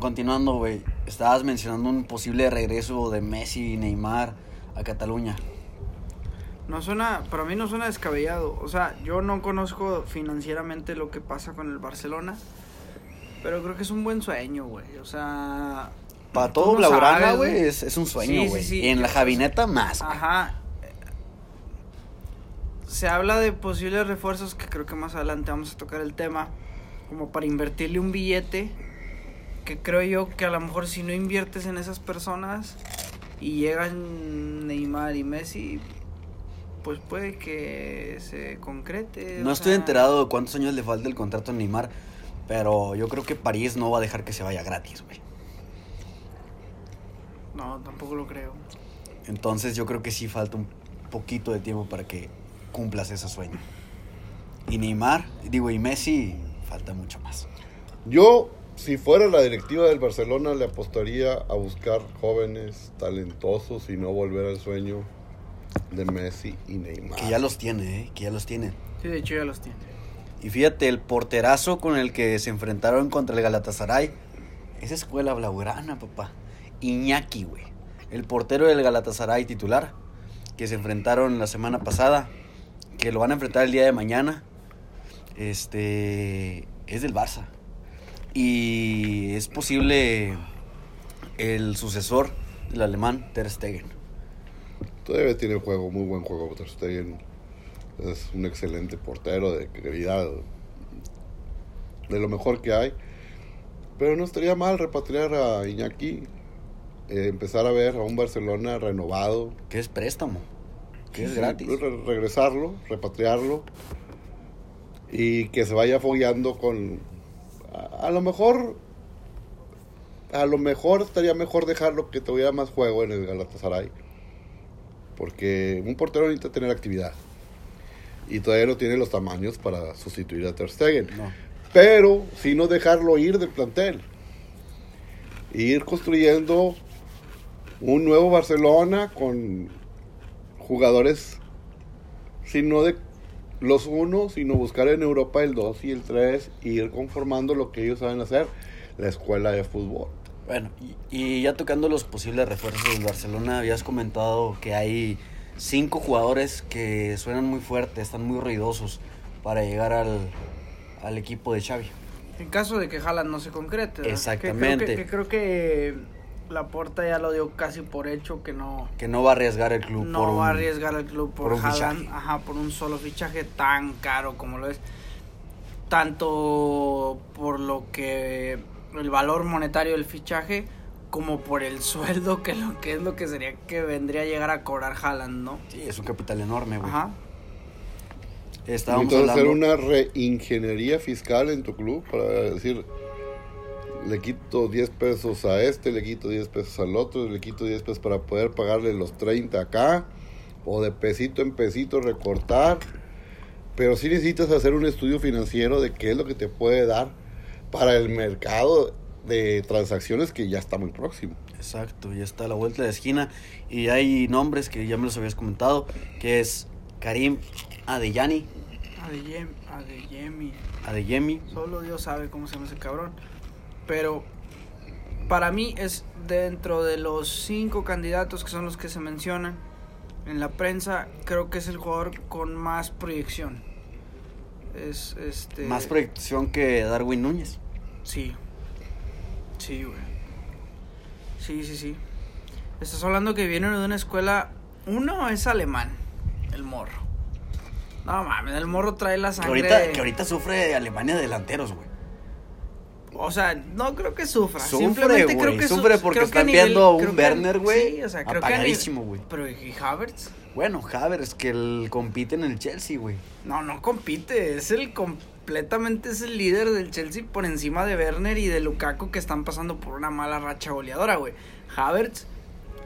Continuando, güey, estabas mencionando un posible regreso de Messi y Neymar a Cataluña. No suena, para mí no suena descabellado. O sea, yo no conozco financieramente lo que pasa con el Barcelona, pero creo que es un buen sueño, güey. O sea, Para todo no Blaugrana, güey, es, es un sueño, Sí, sí, güey. sí. Y en la Javineta más, güey. Ajá. Se habla de posibles refuerzos que creo que más adelante vamos a tocar el tema, como para invertirle un billete, que creo yo que a lo mejor si no inviertes en esas personas y llegan Neymar y Messi, pues puede que se concrete. No estoy sea, enterado de cuántos años le falta el contrato a Neymar, pero yo creo que París no va a dejar que se vaya gratis, güey. No, tampoco lo creo. Entonces yo creo que sí falta un poquito de tiempo para que cumplas ese sueño. Y Neymar, digo, y Messi, falta mucho más. Yo, si fuera la directiva del Barcelona, le apostaría a buscar jóvenes talentosos y no volver al sueño de Messi y Neymar. Que ya los tiene, ¿eh? Que ya los tiene. Sí, de hecho ya los tiene. Y fíjate, el porterazo con el que se enfrentaron contra el Galatasaray, es escuela blaugrana, papá. Iñaki, güey. El portero del Galatasaray titular, que se enfrentaron la semana pasada, que lo van a enfrentar el día de mañana. Este es del Barça. Y es posible el sucesor del alemán Ter Stegen. Todavía tiene juego, muy buen juego. Ter Stegen es un excelente portero de calidad, de lo mejor que hay. Pero no estaría mal repatriar a Iñaki, eh, empezar a ver a un Barcelona renovado. Que es préstamo. Que es gratis. re- regresarlo, repatriarlo y que se vaya fogueando con a, a lo mejor a lo mejor estaría mejor dejarlo que tuviera más juego en el Galatasaray. Porque un portero necesita tener actividad. Y todavía no tiene los tamaños para sustituir a Ter Stegen. No. pero si no dejarlo ir del plantel. E ir construyendo un nuevo Barcelona con jugadores sino de los uno, sino buscar en Europa el 2 y el 3 y ir conformando lo que ellos saben hacer, la escuela de fútbol. Bueno, y, y ya tocando los posibles refuerzos del Barcelona, habías comentado que hay cinco jugadores que suenan muy fuerte, están muy ruidosos para llegar al, al equipo de Xavi. En caso de que Haaland no se concrete. Exactamente. Que creo que, que creo que la porta ya lo dio casi por hecho que no, Que no va a arriesgar el club no por un- va a arriesgar al club por, por Haaland, ajá, por un solo fichaje tan caro como lo es. Tanto por lo que el valor monetario del fichaje como por el sueldo que lo que es lo que sería que vendría a llegar a cobrar Haaland, ¿no? Sí, es un capital enorme, güey. Ajá. Estábamos Entonces hacer hablando... una reingeniería fiscal en tu club para decir, le quito 10 pesos a este, le quito 10 pesos al otro, le quito 10 pesos para poder pagarle los 30 acá, o de pesito en pesito recortar. Pero sí necesitas hacer un estudio financiero de qué es lo que te puede dar para el mercado de transacciones que ya está muy próximo. Exacto, ya está a la vuelta de la esquina. Y hay nombres que ya me los habías comentado, que es Karim Adeyani, Adeyemi, Adeyemi. Adeyemi. Solo Dios sabe cómo se llama ese cabrón. Pero para mí es dentro de los cinco candidatos que son los que se mencionan en la prensa, creo que es el jugador con más proyección. Es este. Más proyección que Darwin Núñez. Sí. Sí, güey. Sí, sí, sí. Estás hablando que viene de una escuela. Uno es alemán, el morro. No mames, el morro trae la Que sangre. ahorita, que ahorita sufre Alemania de delanteros, güey. O sea, no creo que sufra. Sufre, Simplemente creo que su- sufre porque creo que están nivel- viendo un Werner, güey, Sí, o sea, creo apagadísimo, güey. Pero ¿y Havertz? Bueno, Havers, que él compite en el Chelsea, güey. No, no compite. Es el completamente es el líder del Chelsea por encima de Werner y de Lukaku que están pasando por una mala racha goleadora, güey. Havertz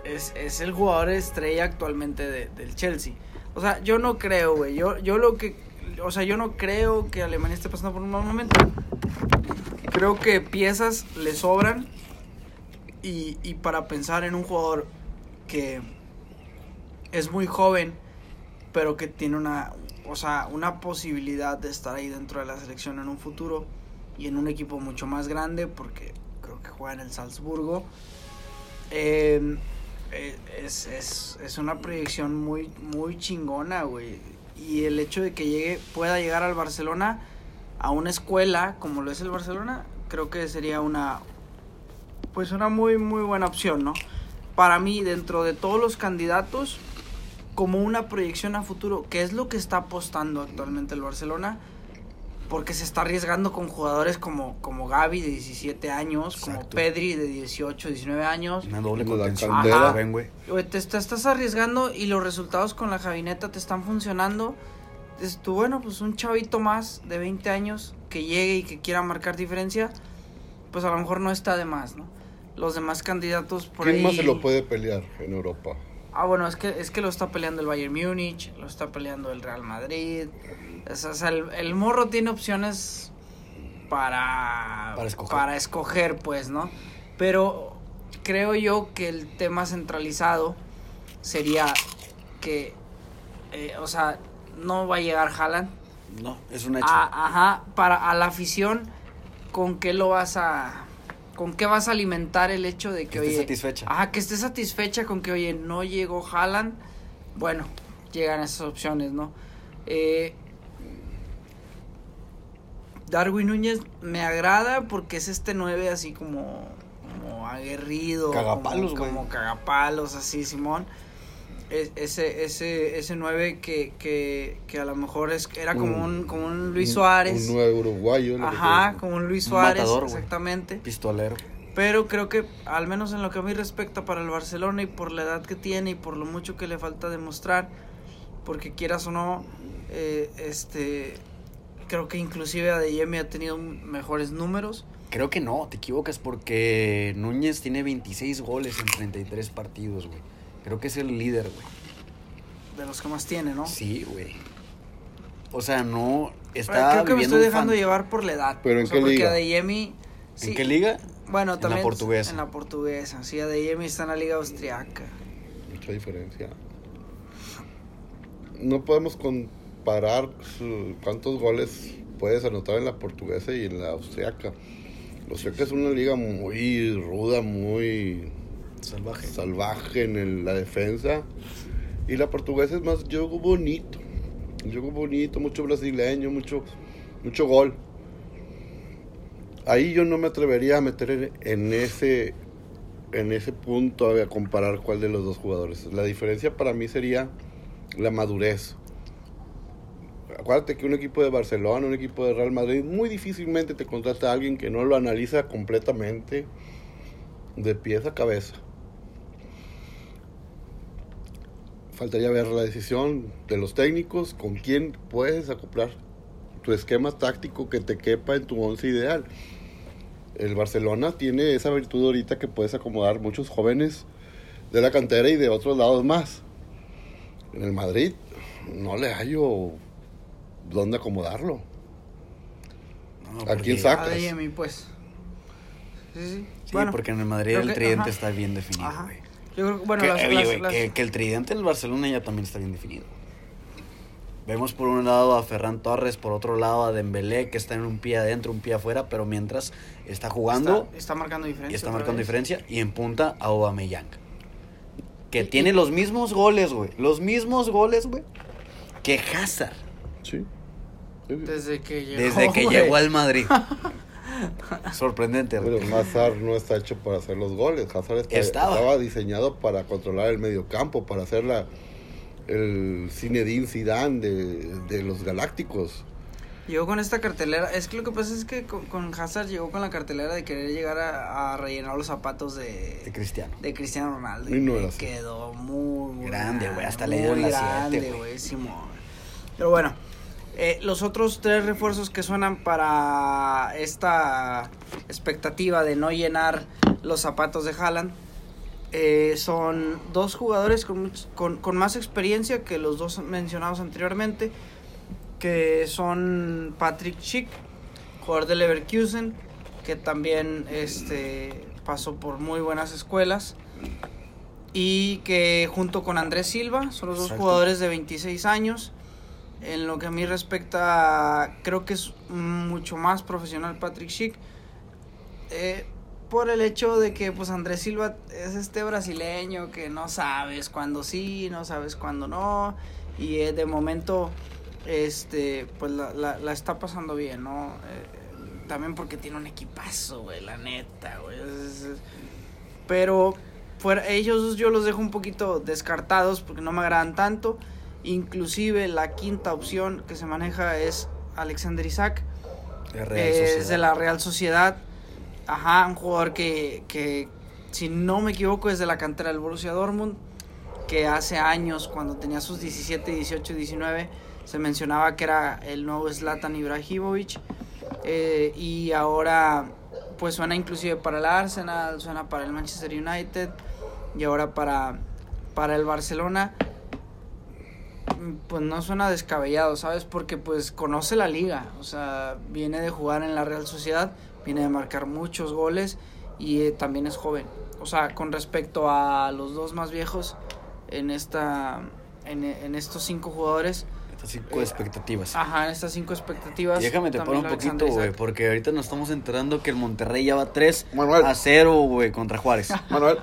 es, es el jugador estrella actualmente de- del Chelsea. O sea, yo no creo, güey. Yo, yo lo que. O sea, yo no creo que Alemania esté pasando por un mal momento. Creo que piezas le sobran. Y, y para pensar en un jugador que es muy joven, pero que tiene una, o sea, una posibilidad de estar ahí dentro de la selección en un futuro y en un equipo mucho más grande, porque creo que juega en el Salzburgo. Eh, eh, es, es, es una proyección muy, muy chingona, güey. Y el hecho de que llegue, pueda llegar al Barcelona a una escuela como lo es el Barcelona, creo que sería una, pues una muy, muy buena opción, ¿no? Para mí, dentro de todos los candidatos, como una proyección a futuro, que es lo que está apostando actualmente el Barcelona, porque se está arriesgando con jugadores como, como Gaby de 17 años, como Exacto. Pedri de 18, 19 años. Una doble Como contención. Ajá, ven, güey. Te, te estás arriesgando y los resultados con la Javineta te están funcionando. Dices tú, bueno, pues un chavito más de 20 años que llegue y que quiera marcar diferencia, pues a lo mejor no está de más, ¿no? Los demás candidatos por ¿Quién ahí... más se lo puede pelear en Europa? Ah, bueno, es que, es que lo está peleando el Bayern Múnich, lo está peleando el Real Madrid. O sea, o sea, el, el morro tiene opciones para, Para escoger. para escoger, pues, ¿no? Pero creo yo que el tema centralizado sería que, eh, o sea, no va a llegar Haaland. No, es un hecho. Ah, ajá, para a la afición, ¿con qué lo vas a... ¿Con qué vas a alimentar el hecho de que, Que esté oye, satisfecha. Ajá, que esté satisfecha con que, oye, no llegó Haaland. Bueno, llegan esas opciones, ¿no? Eh, Darwin Núñez me agrada porque es este 9 así como, como aguerrido. Cagapalos, como, güey. como cagapalos, así, Simón. Es- ese, ese, ese 9 que, que, que a lo mejor es, era como un, como un Luis Suárez. Un nuevo uruguayo. lo que Ajá, como un Luis Un Suárez, matador, exactamente. Pistolero. Pero creo que, al menos en lo que a mí respecta para el Barcelona y por la edad que tiene y por lo mucho que le falta demostrar, porque quieras o no, eh, este, creo que inclusive Adeyemi ha tenido mejores números. Creo que no, te equivocas porque Núñez tiene 26 goles en 33 partidos, güey. Creo que es el líder, güey. De los que más tiene, ¿no? Sí, güey. O sea, no Pero está creo que me estoy dejando fan- llevar por la edad. ¿Pero en O sea, qué porque liga? Adeyemi... sí, ¿En qué liga? Bueno, En la también portuguesa. En la portuguesa, sí, Adeyemi está en la liga austriaca. Mucha diferencia. No podemos comparar su- cuántos goles puedes anotar en la portuguesa y en la austriaca. La austriaca es una liga muy ruda, muy Salvaje. salvaje en el- la defensa. Y la portuguesa es más juego bonito. Juego bonito, mucho brasileño, mucho, mucho gol. Ahí yo no me atrevería a meter en, en ese en ese punto a comparar cuál de los dos jugadores. La diferencia para mí sería la madurez. Acuérdate que un equipo de Barcelona, un equipo de Real Madrid, muy difícilmente te contrata a alguien que no lo analiza completamente de pies a cabeza. Faltaría ver la decisión de los técnicos con quién puedes acoplar tu esquema táctico que te quepa en tu once ideal. El Barcelona tiene esa virtud ahorita que puedes acomodar muchos jóvenes de la cantera y de otros lados más. En el Madrid no le hallo dónde acomodarlo. No, ¿A quién saca? Sacas. Adeyemi, pues. Sí, sí. Sí, porque en el Madrid el que- tridente ajá. está bien definido, Ajá. güey. Yo creo que, bueno, que, las- oye, las- que, que el tridente del Barcelona ya también está bien definido. Vemos por un lado a Ferran Torres, por otro lado a Dembélé, que está en un pie adentro, un pie afuera, pero mientras está jugando Está, está marcando diferencia. y está marcando vez. diferencia, y en punta a Aubameyang. Que Y- tiene y- los mismos goles, güey. Los mismos goles, güey. Que Hazard. Sí. Desde que llegó. Desde que llegó al Madrid. Sorprendente. Pero Hazard no está hecho para hacer los goles. Hazard está- Estaba. estaba. diseñado para controlar el medio campo, para hacer la, el Zinedine Zidane de, de los Galácticos. Llegó con esta cartelera. Es que lo que pasa es que con, con Hazard llegó con la cartelera de querer llegar a, a rellenar los zapatos de, De Cristiano. de Cristiano Ronaldo. Y no y era así. quedó muy, muy Grande, güey, hasta le dieron la grande, güey. güey, Simón. Pero bueno, eh, los otros tres refuerzos que suenan para esta expectativa de no llenar los zapatos de Haaland eh, son dos jugadores con, con, con más experiencia que los dos mencionados anteriormente, que son Patrick Schick, jugador del Leverkusen, que también este, pasó por muy buenas escuelas, y que junto con Andrés Silva son los dos jugadores de 26 años. En lo que a mí respecta, creo que es mucho más profesional Patrick Schick. Eh, por el hecho de que pues Andrés Silva es este brasileño que no sabes cuándo sí, no sabes cuándo no y eh, de momento este pues la, la, está pasando bien, ¿no? Eh, también porque tiene un equipazo, güey, la neta, güey. pero fuera, ellos yo los dejo un poquito descartados porque no me agradan tanto. Inclusive la quinta opción que se maneja es Alexander Isaac. Eh, es de la Real Sociedad. Ajá, un jugador que, que, si no me equivoco, es de la cantera del Borussia Dortmund. Que hace años, cuando tenía sus 17, 18, 19, se mencionaba que era el nuevo Zlatan Ibrahimovic. Eh, y ahora, pues suena inclusive para el Arsenal, suena para el Manchester United y ahora para, para el Barcelona. Mm, Pues no suena descabellado, ¿sabes? Porque pues conoce la liga, o sea, viene de jugar en la Real Sociedad, viene de marcar muchos goles y eh, también es joven. O sea, con respecto a los dos más viejos en esta en, en estos cinco jugadores, Estas cinco expectativas. ajá, en estas cinco expectativas. Y déjame te paro un poquito, güey, porque ahorita nos estamos enterando que el Monterrey ya va 3 Manuel. a 0, güey, contra Juárez. Manuel.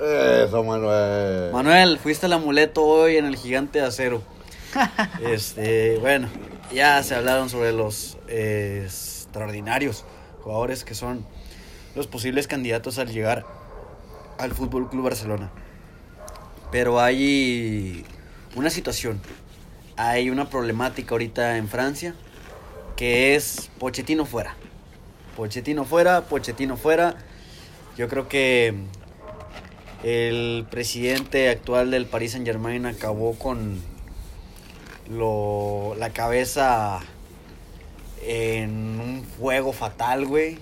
Eso, Manuel. Manuel, fuiste el amuleto hoy en el gigante de acero. Este, bueno, ya se hablaron sobre los eh, extraordinarios jugadores que son los posibles candidatos al llegar al Fútbol Club Barcelona. Pero hay una situación, hay una problemática ahorita en Francia que es Pochettino fuera. Pochettino fuera, Pochettino fuera. Yo creo que el presidente actual del Paris Saint Germain acabó con lo, la cabeza en un fuego fatal, güey.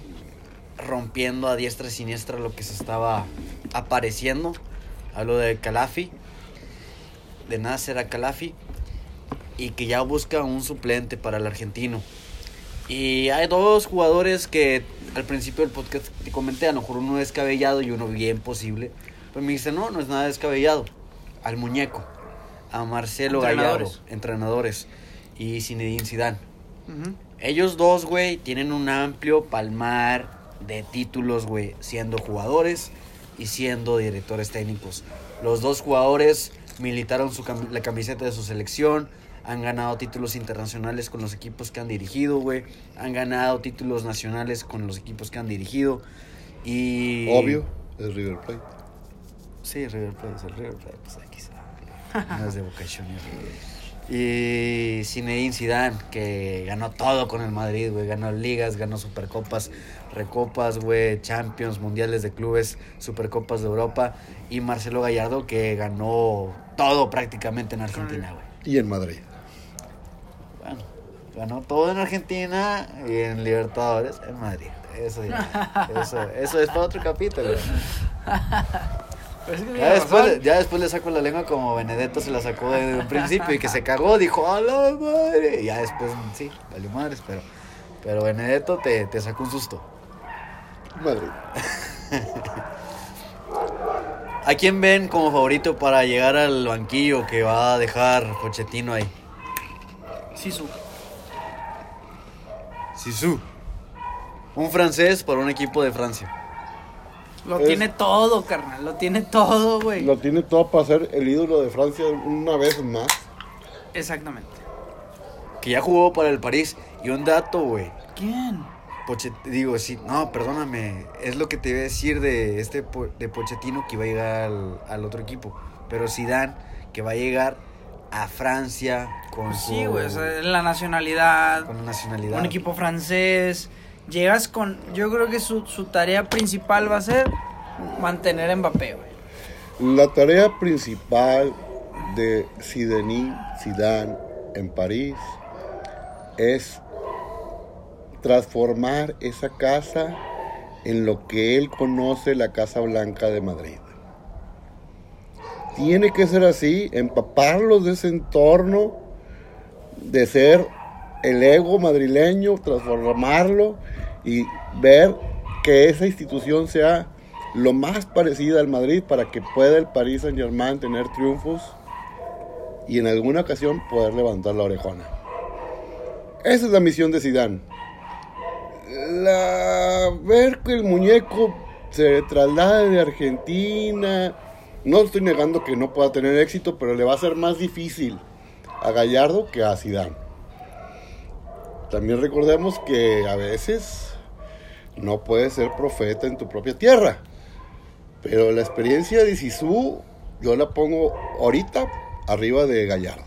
Rompiendo a diestra y siniestra lo que se estaba apareciendo. Hablo de Calafi, de Nasser a Calafi. Y que ya busca un suplente para el argentino. Y hay dos jugadores que al principio del podcast te comenté, a lo mejor uno descabellado y uno bien posible. Pues me dice, no, no es nada descabellado. Al muñeco, a Marcelo Gallardo, Entrenadores. y Zinedine Zidane. Ellos dos, güey, tienen un amplio palmar de títulos, güey, siendo jugadores y siendo directores técnicos. Los dos jugadores militaron su la camiseta de su selección, han ganado títulos internacionales con los equipos que han dirigido, güey, han ganado títulos nacionales con los equipos que han dirigido y... Obvio, es River Plate. Sí, River Plate, es el River Plate, pues aquí está. No es de Boca Juniors. Y Zinedine Zidane, que ganó todo con el Madrid, güey. Ganó ligas, ganó supercopas, recopas, güey, champions, mundiales de clubes, supercopas de Europa. Y Marcelo Gallardo, que ganó todo prácticamente en Argentina, güey. Y en Madrid. Bueno, ganó todo en Argentina y en Libertadores en Madrid. Eso ya, eso, eso es para otro capítulo. es que Ya después, ya después le saco la lengua como Benedetto se la sacó desde un principio y que se cagó, dijo, ¡a la madre! Y ya después, sí, valió madres, pero, pero Benedetto te, te sacó un susto. Madrid. ¿A quién ven como favorito para llegar al banquillo que va a dejar Pochettino ahí? Sisu. Sisu. Un francés para un equipo de Francia. Lo Es- tiene todo, carnal. Lo tiene todo, güey. Lo tiene todo para ser el ídolo de Francia una vez más. Exactamente. Que ya jugó para el París. Y un dato, güey. ¿Quién? Pochet digo, sí, no, perdóname, es lo que te iba a decir de este Po- de Pochettino que iba a llegar al, al otro equipo, pero Zidane que va a llegar a Francia con su Sí, güey. o sea, la nacionalidad. con la nacionalidad. Un equipo francés. Llegas con. Yo creo que su, su tarea principal va a ser mantener a Mbappé. La tarea principal de Zidane, Zidane en París es transformar esa casa en lo que él conoce la Casa Blanca de Madrid. Tiene que ser así, empaparlos de ese entorno, de ser el ego madrileño, transformarlo y ver que esa institución sea lo más parecida al Madrid para que pueda el Paris Saint Germain tener triunfos y en alguna ocasión poder levantar la orejona. Esa es la misión de Zidane. la, ver que el muñeco se traslade de Argentina. No estoy negando que no pueda tener éxito, pero le va a ser más difícil a Gallardo que a Zidane. También recordemos que a veces no puedes ser profeta en tu propia tierra. Pero la experiencia de Sisu yo la pongo ahorita arriba de Gallardo.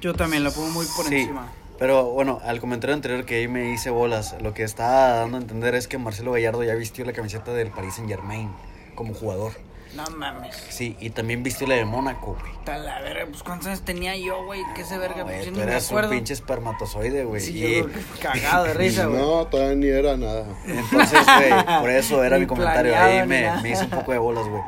Yo también la pongo muy por Sí, encima. Pero bueno, al comentario anterior que ahí me hice bolas, lo que está dando a entender es que Marcelo Gallardo ya vistió la camiseta del Paris Saint Germain como jugador. No mames. Sí, y también vistió la de Mónaco, güey. Está la verga, pues cuántos años tenía yo, güey, que ese verga, pues yo tú ni me eras un acuerdo. pinche espermatozoide, güey. Sí, y yo creo que cagado de risa, güey. No, todavía ni era nada. entonces, güey, por eso era Ni mi comentario. planeado, Ahí ni me, nada. me hice un poco de bolas, güey.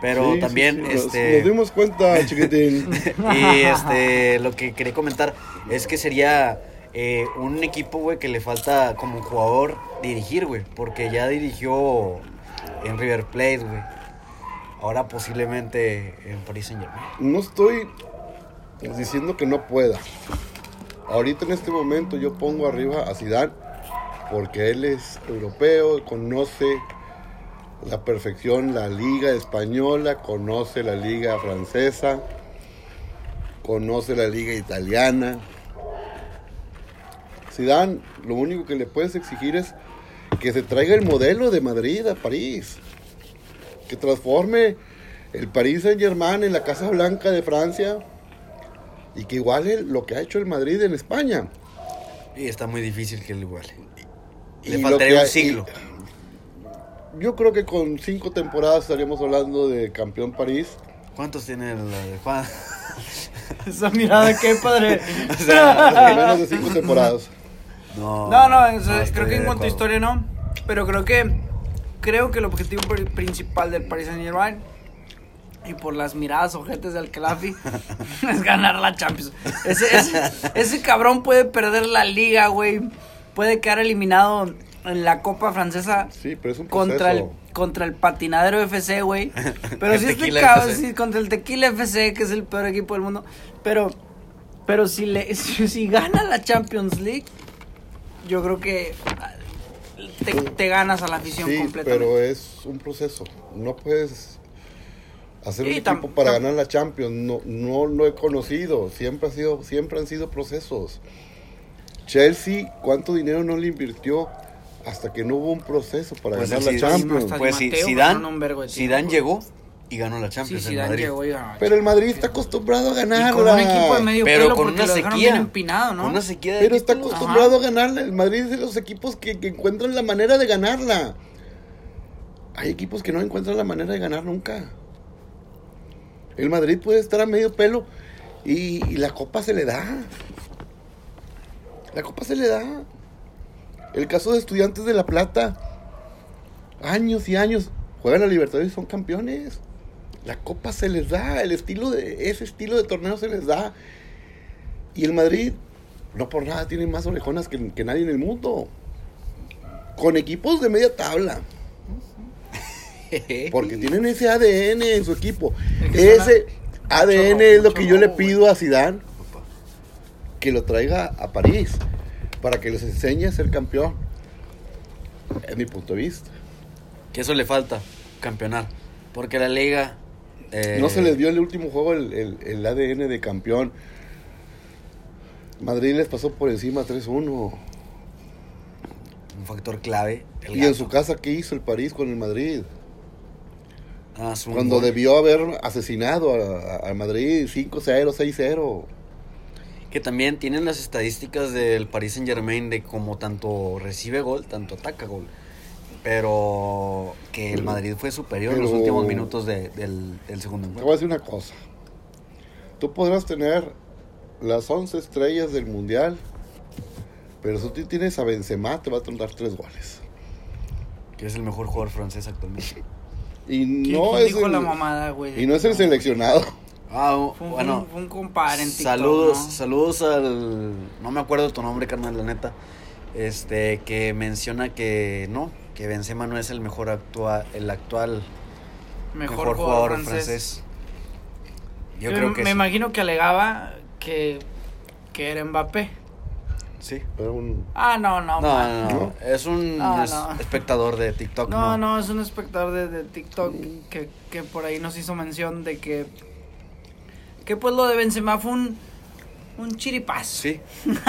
Pero Sí, sí, también, sí, nos- este... Nos, dimos cuenta, chiquitín. Y este, lo que quería comentar es que sería eh, un equipo, güey, que le falta como jugador dirigir, güey. Porque ya dirigió en River Plate, güey. Ahora posiblemente en Paris Saint Germain. No estoy diciendo que no pueda. Ahorita en este momento yo pongo arriba a Zidane porque él es europeo, conoce la perfección la liga española, conoce la liga francesa, conoce la liga italiana. Zidane, lo único que le puedes exigir es que se traiga el modelo de Madrid a París, que transforme el Paris Saint Germain en la Casa Blanca de Francia y que iguale lo que ha hecho el Madrid en España. Y está muy difícil que lo iguale. Y Le faltaría un siglo. Yo creo que con cinco temporadas estaríamos hablando de campeón París. ¿Cuántos tiene la de Juan? Esa mirada, qué padre. O sea, Menos de cinco temporadas. no, No, no, creo que en cuanto a historia no. Pero creo que creo que el objetivo pri- principal del Paris Saint Germain y por las miradas ojetes de Alcalafi es ganar la Champions. Ese, ese, ese cabrón puede perder la liga, güey. Puede quedar eliminado en la Copa Francesa Sí, pero es un contra el contra el patinadero FC, güey. Pero si este cabrón, sí, contra el Tequila FC, que es el peor equipo del mundo. Pero pero si le si, si gana la Champions League, yo creo que te, te ganas a la afición Sí, completamente. pero es un proceso. No puedes hacer Sí, un equipo para ganar la Champions. No, no lo he conocido. Siempre ha sido, siempre han sido procesos. Chelsea, ¿cuánto dinero no le invirtió hasta que no hubo un proceso para Pues ganar la Champions? Pues sí, Mateo Zidane, Zidane llegó y ganó la sí, Champions en Zidane Madrid. llegó y ganó. Pero el Madrid está acostumbrado a Y ganarla. con un equipo de medio Pero pelo con una sequía. bien empinado, ¿no? Con una sequía de Pero está acostumbrado a ganarla. El Madrid es de los equipos que, que encuentran la manera de ganarla. Hay equipos que no encuentran la manera de ganar nunca. El Madrid puede estar a medio pelo y, y la copa se le da. La copa se le da. El caso de Estudiantes de La Plata. Años y años. Juegan a Libertadores y son campeones. La copa se les da. El estilo de, ese estilo de torneo se les da. Y el Madrid, no por nada, tiene más orejonas que, que nadie en el mundo. Con equipos de media tabla. Porque tienen ese ADN en su equipo. Ese ADN es lo que yo le pido a Zidane que lo traiga a París para que les enseñe a ser campeón. Es mi punto de vista. Que eso le falta, campeonar. Porque la liga... eh, No se les dio en el último juego el, el- el ADN de campeón. Madrid les pasó por encima 3-1. Un factor clave. el Y en su casa, ¿qué hizo el París con el Madrid? Ah, Cuando gol. debió haber asesinado al Madrid 5-0, 6-0. Que también tienen las estadísticas del Paris Saint Germain de cómo tanto recibe gol, tanto ataca gol. Pero que el Madrid fue superior en los últimos minutos de- del, del segundo Te voy a encuentro. decir una cosa. Tú podrás tener las 11 estrellas del Mundial, pero si tú tienes a Benzema, te va a dar tres goles. Que es el mejor jugador francés actualmente. Y ¿Quién- no es dijo el, la mamada, güey? y no es el seleccionado. Ah, Fue un, bueno. fue un- fue un compadre en TikTok, Saludos, ¿no? saludos al. No me acuerdo tu nombre, carnal, la neta. Este, que menciona que no, que Benzema no es el mejor actua, el actual Mejor, jugador, francés. Yo Yo creo me, que me sí. imagino que alegaba que, que era Mbappé. Sí. Era un... Ah, no, no, No, no, no. Es un No, es- no. espectador de TikTok. No, no, es un espectador de, de TikTok Mm. que, que por ahí nos hizo mención de que. Que pues lo de Benzema fue un. Un chiripazo. Sí.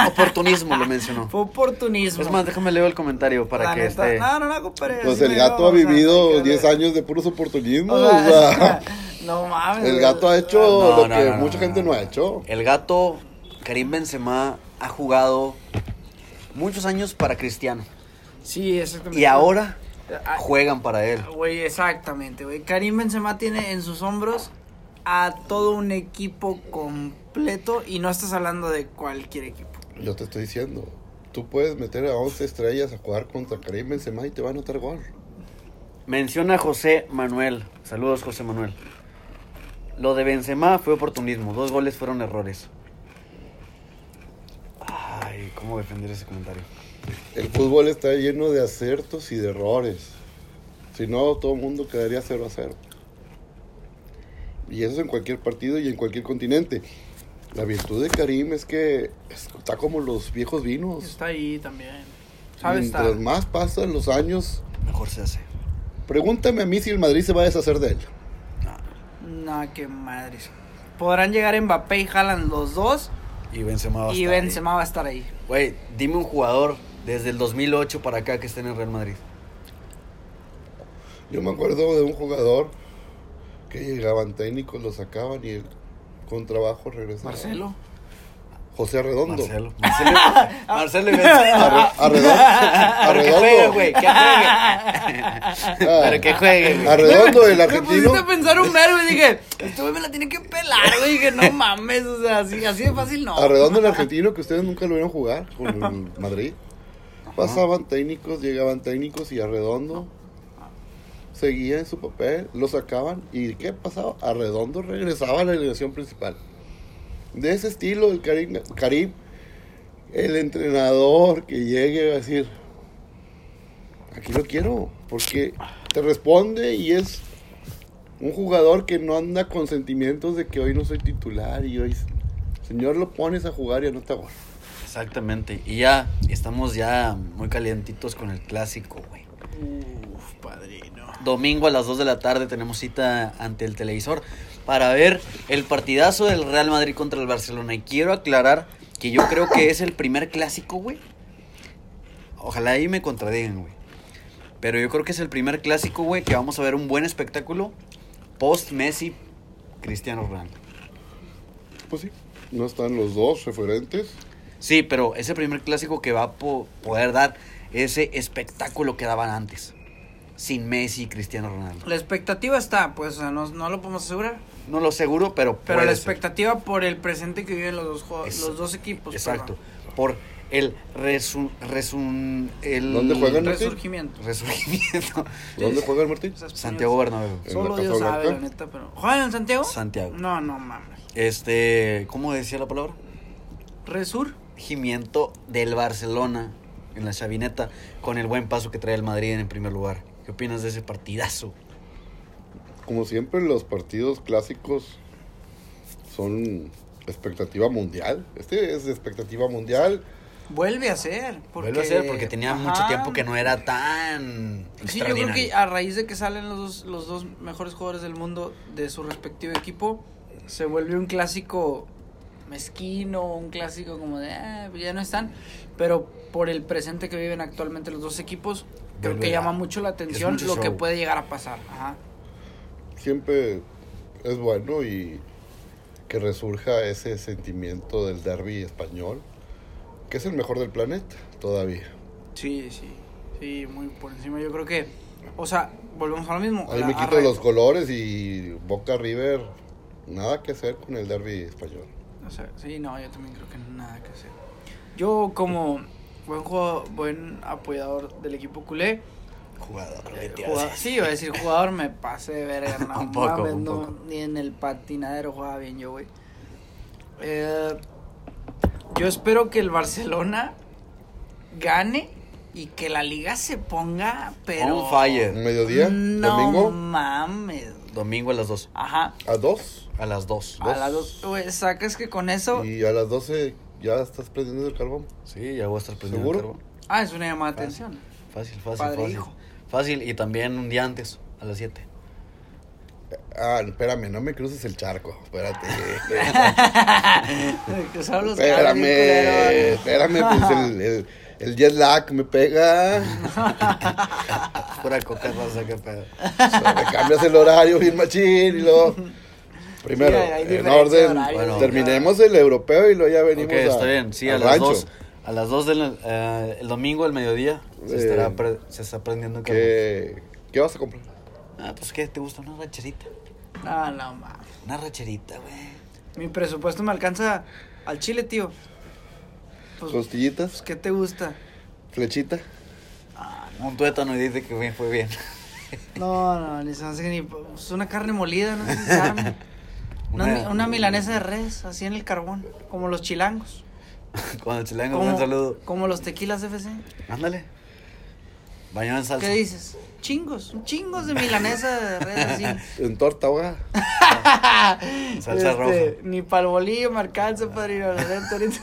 Oportunismo lo mencionó. Fue oportunismo. Es más, déjame leer el comentario para La que neta, esté. No, no, no, compadre. Pues el gato ha o sea, vivido hay que 10 ver. años de puros oportunismos. O O sea, sea, no mames. el gato ha hecho No, lo no, que no, no, mucha no, gente no. no ha hecho. El gato, Karim Benzema, ha jugado muchos años para Cristiano. Sí, exactamente. Y ahora Ah, juegan para él. Güey, exactamente, güey. Karim Benzema tiene en sus hombros a todo un equipo completo y no estás hablando de cualquier equipo. Yo te estoy diciendo, tú puedes meter a 11 estrellas a jugar contra Karim Benzema y te va a anotar gol. Menciona a José Manuel. Saludos, José Manuel. Lo de Benzema fue oportunismo. Dos goles fueron errores. Ay, ¿cómo defender ese comentario? El fútbol está lleno de aciertos y de errores. Si no, todo el mundo quedaría 0 a 0. Y eso es en cualquier partido y en cualquier continente. La virtud de Karim es que está como los viejos vinos. Está ahí también. ¿Sabes? Mientras Está. más pasan los años, Mejor se hace. pregúntame a mí si el Madrid se va a deshacer de él. No, qué madres. Podrán llegar Mbappé y Haaland los dos Y Benzema va a y estar ahí. Benzema va a estar ahí. Güey, dime un jugador desde el 2008 para acá que esté en el Real Madrid. Yo me acuerdo de un jugador que llegaban técnicos, lo sacaban y él con trabajo regresaba. Marcelo. José Arredondo. Marcelo. Marcelo, Marcelo Arredondo. Pero que Arredondo. juegue, güey, que juegue. Ah, Pero que juegue, güey. Arredondo, el Me argentino. pusiste a pensar un verbo y dije, este güey me la tiene que pelar, güey. Dije, no mames, o sea, así, así de fácil no. Arredondo, el argentino que ustedes nunca lo vieron jugar con Madrid. Pasaban técnicos, llegaban técnicos y Arredondo seguía en su papel, lo sacaban y ¿qué pasaba? Arredondo regresaba a la alineación principal. De ese estilo, el Karim, Karim, el entrenador que llegue a decir, aquí lo quiero, porque te responde y es un jugador que no anda con sentimientos de que hoy no soy titular y hoy, señor, lo pones a jugar y anota gol. Exactamente. Y ya estamos ya muy calientitos con el clásico, güey. Uf, padrino. Domingo a las 2 de la tarde tenemos cita ante el televisor para ver el partidazo del Real Madrid contra el Barcelona. Y quiero aclarar que yo creo que es el primer clásico, güey. Ojalá ahí me contradigan, güey. Pero yo creo que es el primer clásico, güey, que vamos a ver un buen espectáculo post Messi Cristiano Ronaldo. Pues sí, no están los dos referentes. Sí, pero ese primer clásico que va a po- poder dar ese espectáculo que daban antes. Sin Messi y Cristiano Ronaldo. La expectativa está, pues, o sea, no, no lo podemos asegurar. No lo seguro, pero Pero puede la ser. expectativa por el presente que viven los dos, Es- los dos equipos. Exacto. perdón. Por el resu, resun- el ¿Dónde juegan? Resurgimiento. Resurgimiento. ¿Dónde juega el Martín? Santiago Bernabéu. Solo Dios sabe, la neta, pero. ¿Juegan en Santiago? Santiago. No, no mames. Este, ¿cómo decía la palabra? Resur. Regimiento del Barcelona en la chavineta con el buen paso que trae el Madrid en el primer lugar. ¿Qué opinas de ese partidazo? Como siempre, los partidos clásicos son expectativa mundial. Este es expectativa mundial. Vuelve a ser. Porque... Vuelve a ser porque tenía Ajá. mucho tiempo que no era tan Sí, yo creo que a raíz de que salen los dos, los dos mejores jugadores del mundo de su respectivo equipo, se vuelve un clásico mezquino, un clásico como de, ah, ya no están, pero por el presente que viven actualmente los dos equipos, creo que llama mucho la atención mucho lo que puede llegar a pasar. Ajá. Siempre es bueno y que resurja ese sentimiento del derby español, que es el mejor del planeta todavía. Sí, sí, sí, muy por encima. Yo creo que, o sea, volvemos a lo mismo. Ahí la- me quito los colores y Boca River, nada que hacer con el derby español. O sea, sí, no, yo también creo que nada que hacer. Yo como buen jugador, buen apoyador del equipo culé, Jugador, eh, hacer. sí, iba a decir jugador, me pasé de verga, no Un poco, mames, un no, poco. ni en el patinadero jugaba bien yo, güey. Eh, yo espero que el Barcelona gane y que la liga se ponga, pero... On fire. Mediodía, No domingo, mames. Domingo a las 2. Ajá. a dos. A las 2. A las dos, güey, sacas que con eso... Y a las 12 ¿Ya estás prendiendo el carbón? Sí, ya voy a estar prendiendo ¿Seguro? el carbón. Ah, es una llamada de atención. Fácil, fácil, Padre, fácil. hijo. Fácil, y también un día antes, a las 7. Ah, espérame, no me cruces el charco. Espérate. Espérame, espérame, pues el, el, el jet lag me pega. Pura coca rosa, qué pedo. me cambias el horario bien machín y luego. Primero, Sí, en orden, Bueno. terminemos el europeo y luego ya venimos a, está bien. Sí, a al las. 2. A las 2 del eh, el domingo, el mediodía, se, Eh, estará pre- se está prendiendo el. ¿Qué, ¿Qué vas a comprar? Ah, pues, ¿qué? ¿Te gusta una racherita? No, no, mames. Una racherita, güey. Mi presupuesto me alcanza al chile, tío. Pues, ¿Costillitas? ¿qué te gusta? ¿Flechita? Un tuétano y dice que bien, fue bien. No, no, ni se hace ni. Pues una carne molida, no sé si se arme. Una, Una- una milanesa de res, así en el carbón, como los chilangos. Con el chilango, Como, un saludo. como los tequilas FC. Ándale. Bañado en salsa. ¿Qué dices? Chingos, un chingos de milanesa de res así. En torta ahogada. Salsa roja. Este, Ni pa'l bolillo me alcanza, padrino, la neta, ahorita.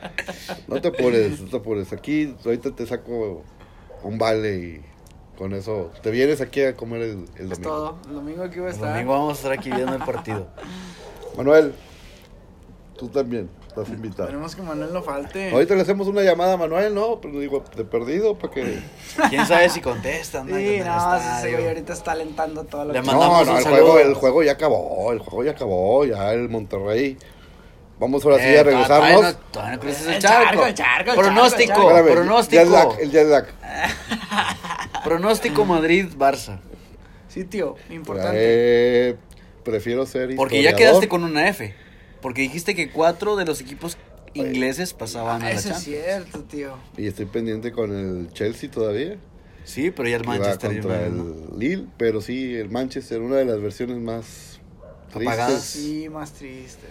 No te apures, no te apures. Aquí ahorita te saco un vale y con eso te vienes aquí a comer el, el Es domingo. todo. El domingo aquí voy a El estar. domingo vamos a estar aquí viendo el partido. Manuel, tú también estás invitado. Esperemos que Manuel no falte. Ahorita le hacemos una llamada a Manuel, ¿no? Pero digo, de perdido, para que... ¿Quién sabe si contestan? Sí, ¿no? El no, sí, güey ahorita está alentando todo lo Le que... no, no, un el juego, el juego ya acabó, el juego ya acabó, ya el Monterrey. Vamos ahora sí Eh, a todavía regresarnos. no- Todavía no cruces el El charco. charco, el charco, el Pronóstico, pronóstico. el jet lag. Pronóstico Madrid-Barça. Sí, tío, importante. Eh, prefiero ser Porque ya quedaste con una F. Porque dijiste que cuatro de los equipos ingleses pasaban a Ah, la eso es cierto, tío. Y estoy pendiente con el Chelsea todavía. Sí, pero ya el va Manchester contra United, ¿no? el Lille, pero sí, el Manchester, una de las versiones más Apagadas. tristes, Sí, más tristes.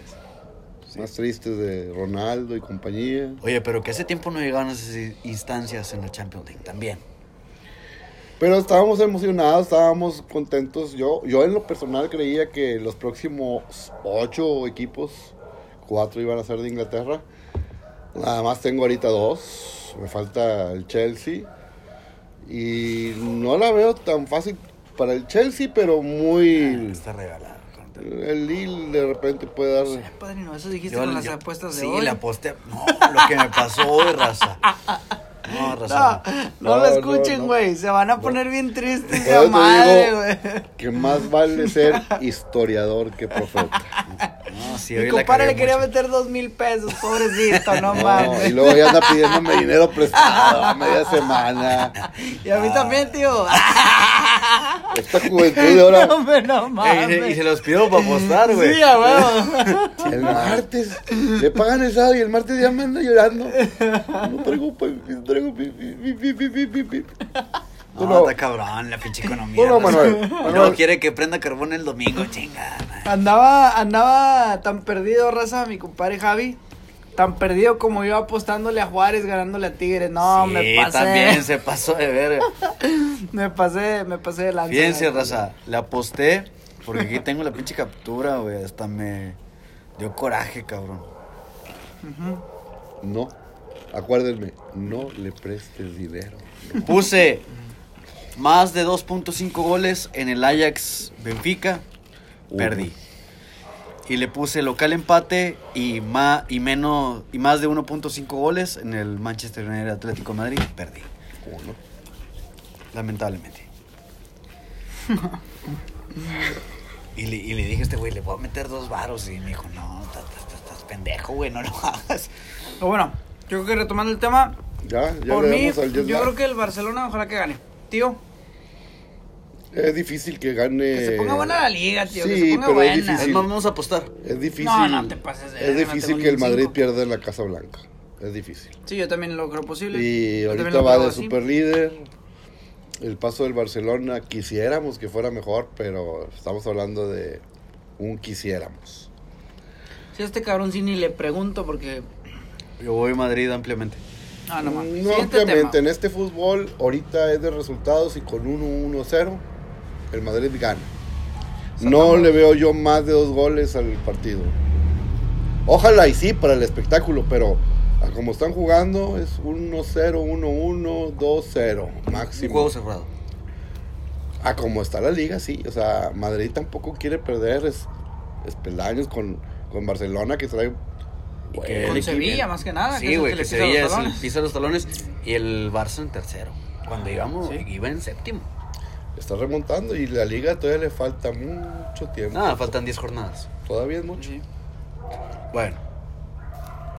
más tristes de Ronaldo y compañía. Oye, pero que hace tiempo no llegaban a esas instancias en la Champions League también. Pero estábamos emocionados, estábamos contentos. Yo, yo en lo personal creía que los próximos ocho equipos, cuatro iban a ser de Inglaterra. Nada más tengo ahorita dos. Me falta el Chelsea. Y no la veo tan fácil para el Chelsea, pero muy... Está regalado. El Lille de repente puede dar... Eh, padrino, eso dijiste Yo- con las yo- apuestas de sí, hoy. le aposté. No, lo que me pasó hoy, raza. No, No, raza. no, No, lo escuchen, no. güey. Se van a poner bien tristes de madre, güey. que más vale ser historiador que profeta. No, sí, Mi compadre le quería mucho. meter dos mil pesos, pobrecito, no No, mames. y luego ya anda pidiéndome dinero prestado a media semana. Y a mí también, tío. Esta juventud de ahora, No, hombre, no mames. se- y se los pido para apostar, güey. Sí, a huevo. el martes, le pagan el sábado y el martes ya me anda llorando. No traigo, pi. No, No. está cabrón la pinche economía. Raza. Manuel, luego quiere que prenda carbón el domingo, chingada. Andaba, andaba tan perdido, raza, mi compadre Javi. Tan perdido como yo apostándole a Juárez, ganándole a Tigres. No, sí, me pasé. también se pasó de verga. Me pasé, me pasé de lanza. Fíjense, raza, le aposté porque aquí tengo la pinche captura, güey. Hasta me dio coraje, cabrón. No, acuérdenme, no le prestes dinero. Puse más de 2.5 goles en el Ajax Benfica, perdí. Y le puse local empate y más, y menos, y más de 1.5 goles en el Manchester United Atlético de Madrid, perdí. Uno. Lamentablemente. y, le, y le dije a este güey, le voy a meter dos varos. Y me dijo, no, estás pendejo, güey, no lo hagas. Pero bueno, yo creo que retomando el tema, Ya, ya por mí, al yo creo que el Barcelona ojalá que gane. Tío, Es difícil que gane. que se ponga buena la liga, tío. que sí, se ponga pero es buena. difícil. Es más, vamos a apostar. Es difícil. No, no te pases de Es difícil que el Madrid cinco. pierda en la Casa Blanca. Es difícil. Sí, yo también lo creo posible. Y Yo ahorita va de así. super líder. El paso del Barcelona, quisiéramos que fuera mejor, pero estamos hablando de un quisiéramos. Sí, a este cabrón sí ni le pregunto porque... Yo voy a Madrid ampliamente. Ah, no mames. No ampliamente, tema. en este fútbol ahorita es de resultados y con 1-1-0 el Madrid gana. No le veo yo más de dos goles al partido. Ojalá y sí para el espectáculo, pero a como están jugando es 1-0, 1-1, 2-0 Un máximo. juego cerrado. A como está la liga, sí. O sea, Madrid tampoco quiere perder es, es peldaños con, con Barcelona que trae... Y Bueno, que el Con Sevilla, más que nada, que Sí, es el güey, que Sevilla los es el talones. pisa los talones y el Barça en tercero. Cuando íbamos, Sí. iba en séptimo. está remontando y la liga todavía le falta mucho tiempo. Nada, faltan 10 jornadas. Todavía es mucho. Bueno,